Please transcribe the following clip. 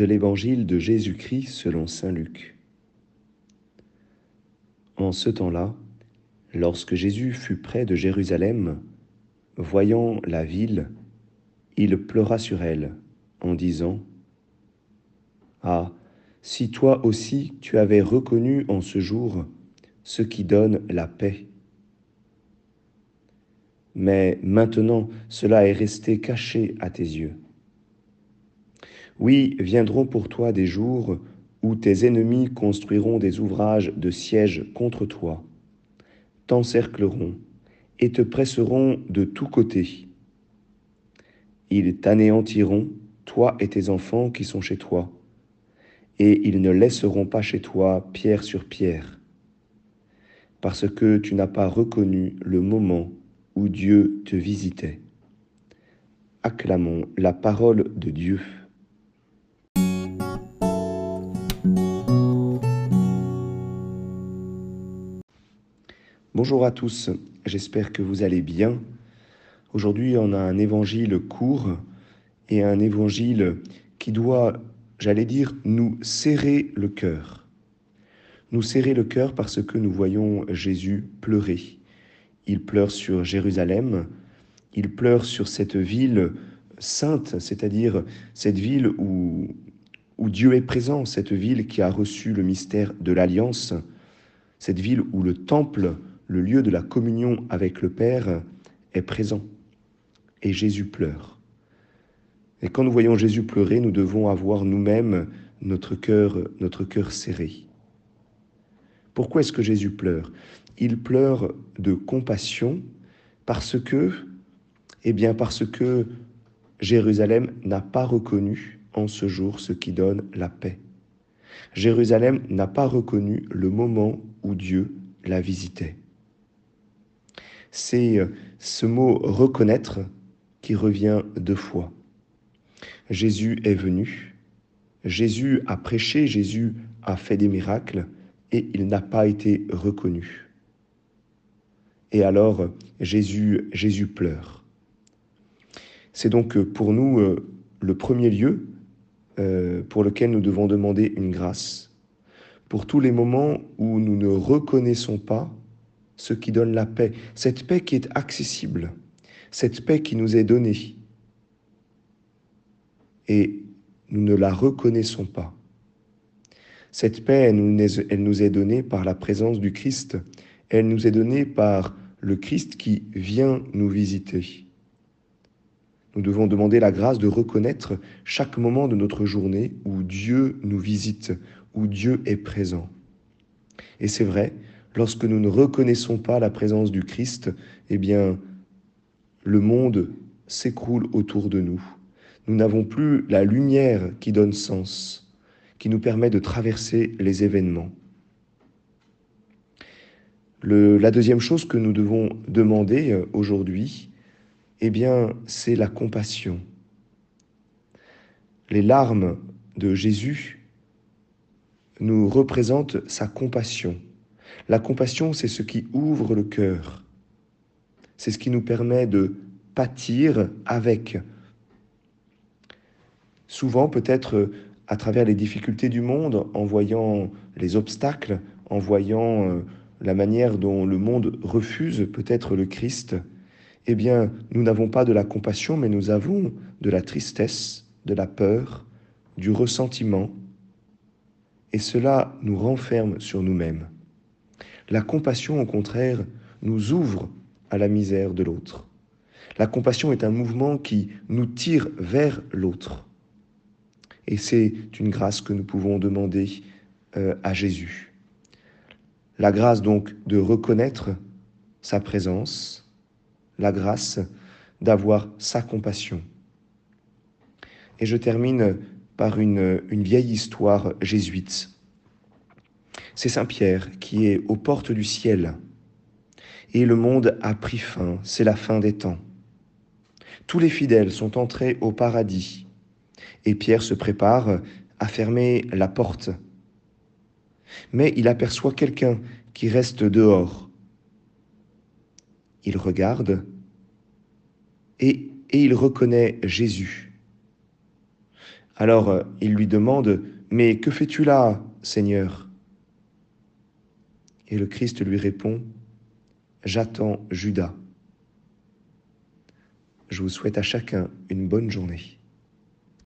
de l'Évangile de Jésus-Christ selon Saint Luc. En ce temps-là, lorsque Jésus fut près de Jérusalem, voyant la ville, il pleura sur elle en disant, Ah, si toi aussi tu avais reconnu en ce jour ce qui donne la paix. Mais maintenant cela est resté caché à tes yeux. Oui, viendront pour toi des jours où tes ennemis construiront des ouvrages de siège contre toi, t'encercleront et te presseront de tous côtés. Ils t'anéantiront, toi et tes enfants qui sont chez toi, et ils ne laisseront pas chez toi pierre sur pierre, parce que tu n'as pas reconnu le moment où Dieu te visitait. Acclamons la parole de Dieu. Bonjour à tous, j'espère que vous allez bien. Aujourd'hui, on a un évangile court et un évangile qui doit, j'allais dire, nous serrer le cœur. Nous serrer le cœur parce que nous voyons Jésus pleurer. Il pleure sur Jérusalem, il pleure sur cette ville sainte, c'est-à-dire cette ville où, où Dieu est présent, cette ville qui a reçu le mystère de l'alliance, cette ville où le temple le lieu de la communion avec le Père est présent. Et Jésus pleure. Et quand nous voyons Jésus pleurer, nous devons avoir nous-mêmes notre cœur, serré. Pourquoi est-ce que Jésus pleure? Il pleure de compassion parce que, eh bien, parce que Jérusalem n'a pas reconnu en ce jour ce qui donne la paix. Jérusalem n'a pas reconnu le moment où Dieu la visitait c'est euh, ce mot reconnaître qui revient deux fois. Jésus est venu, Jésus a prêché, Jésus a fait des miracles et il n'a pas été reconnu. Et alors Jésus, Jésus pleure. C'est donc pour nous euh, le premier lieu euh, pour lequel nous devons demander une grâce. Pour tous les moments où nous ne reconnaissons pas ce qui donne la paix, cette paix qui est accessible, cette paix qui nous est donnée. Et nous ne la reconnaissons pas. Cette paix, elle nous, est, donnée par la présence du Christ. Elle nous est donnée par le Christ qui vient nous visiter. Nous devons demander la grâce de reconnaître chaque moment de notre journée où Dieu nous visite, où Dieu est présent. Et c'est vrai, lorsque nous ne reconnaissons pas la présence du Christ, eh bien, le monde s'écroule autour de nous. Nous n'avons plus la lumière qui donne sens, qui nous permet de traverser les événements. la deuxième chose que nous devons demander euh, aujourd'hui, eh bien, c'est la compassion. Les larmes de Jésus nous représentent sa compassion. La compassion, c'est ce qui ouvre le cœur. C'est ce qui nous permet de pâtir avec. Souvent, peut-être à travers les difficultés du monde, en voyant les obstacles, en voyant euh, la manière dont le monde refuse peut-être le Christ, eh bien, nous n'avons pas de la compassion, mais nous avons de la tristesse, de la peur, du ressentiment, et cela nous renferme sur nous-mêmes. La compassion, au contraire, nous ouvre à la misère de l'autre. La compassion est un mouvement qui nous tire vers l'autre. Et c'est une grâce que nous pouvons demander euh, à Jésus. La grâce donc de reconnaître sa présence, la grâce d'avoir sa compassion. Et je termine par une, une vieille histoire jésuite c'est Saint Pierre qui est aux portes du ciel. Et le monde a pris fin, c'est la fin des temps. Tous les fidèles sont entrés au paradis, et Pierre se prépare à fermer la porte. Mais il aperçoit quelqu'un qui reste dehors. Il regarde et, il reconnaît Jésus. Alors il lui demande, Mais que fais-tu là, Seigneur? Et le Christ lui répond, J'attends Judas. Je vous souhaite à chacun une bonne journée.